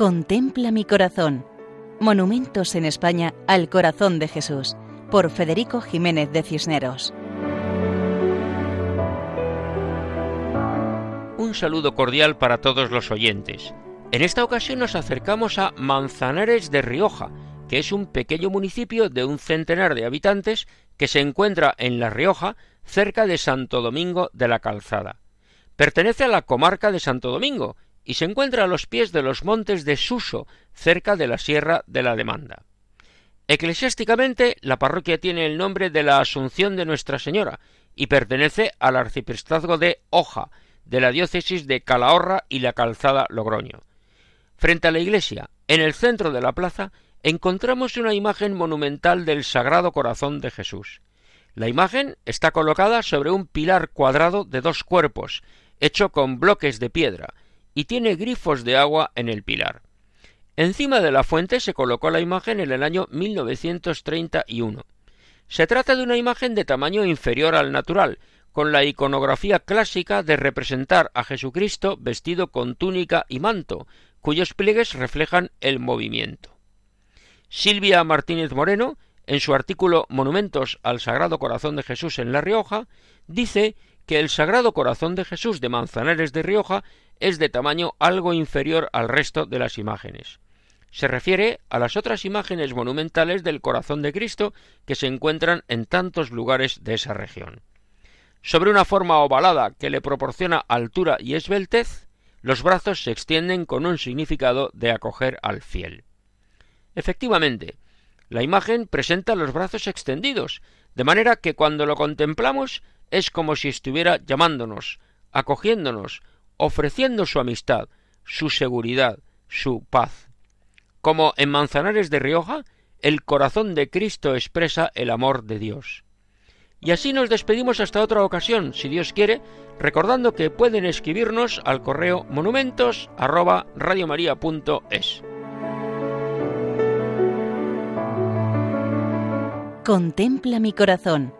Contempla mi corazón. Monumentos en España al corazón de Jesús, por Federico Jiménez de Cisneros. Un saludo cordial para todos los oyentes. En esta ocasión nos acercamos a Manzanares de Rioja, que es un pequeño municipio de un centenar de habitantes que se encuentra en La Rioja, cerca de Santo Domingo de la Calzada. Pertenece a la comarca de Santo Domingo y se encuentra a los pies de los montes de Suso, cerca de la Sierra de la Demanda. Eclesiásticamente, la parroquia tiene el nombre de la Asunción de Nuestra Señora y pertenece al arciprestazgo de Hoja, de la diócesis de Calahorra y la Calzada Logroño. Frente a la iglesia, en el centro de la plaza, encontramos una imagen monumental del Sagrado Corazón de Jesús. La imagen está colocada sobre un pilar cuadrado de dos cuerpos, hecho con bloques de piedra, y tiene grifos de agua en el pilar. Encima de la fuente se colocó la imagen en el año 1931. Se trata de una imagen de tamaño inferior al natural, con la iconografía clásica de representar a Jesucristo vestido con túnica y manto, cuyos pliegues reflejan el movimiento. Silvia Martínez Moreno, en su artículo Monumentos al Sagrado Corazón de Jesús en La Rioja, dice que el Sagrado Corazón de Jesús de Manzanares de Rioja es de tamaño algo inferior al resto de las imágenes. Se refiere a las otras imágenes monumentales del corazón de Cristo que se encuentran en tantos lugares de esa región. Sobre una forma ovalada que le proporciona altura y esbeltez, los brazos se extienden con un significado de acoger al fiel. Efectivamente, la imagen presenta los brazos extendidos, de manera que cuando lo contemplamos es como si estuviera llamándonos, acogiéndonos, ofreciendo su amistad, su seguridad, su paz. Como en Manzanares de Rioja, el corazón de Cristo expresa el amor de Dios. Y así nos despedimos hasta otra ocasión, si Dios quiere, recordando que pueden escribirnos al correo monumentos Contempla mi corazón.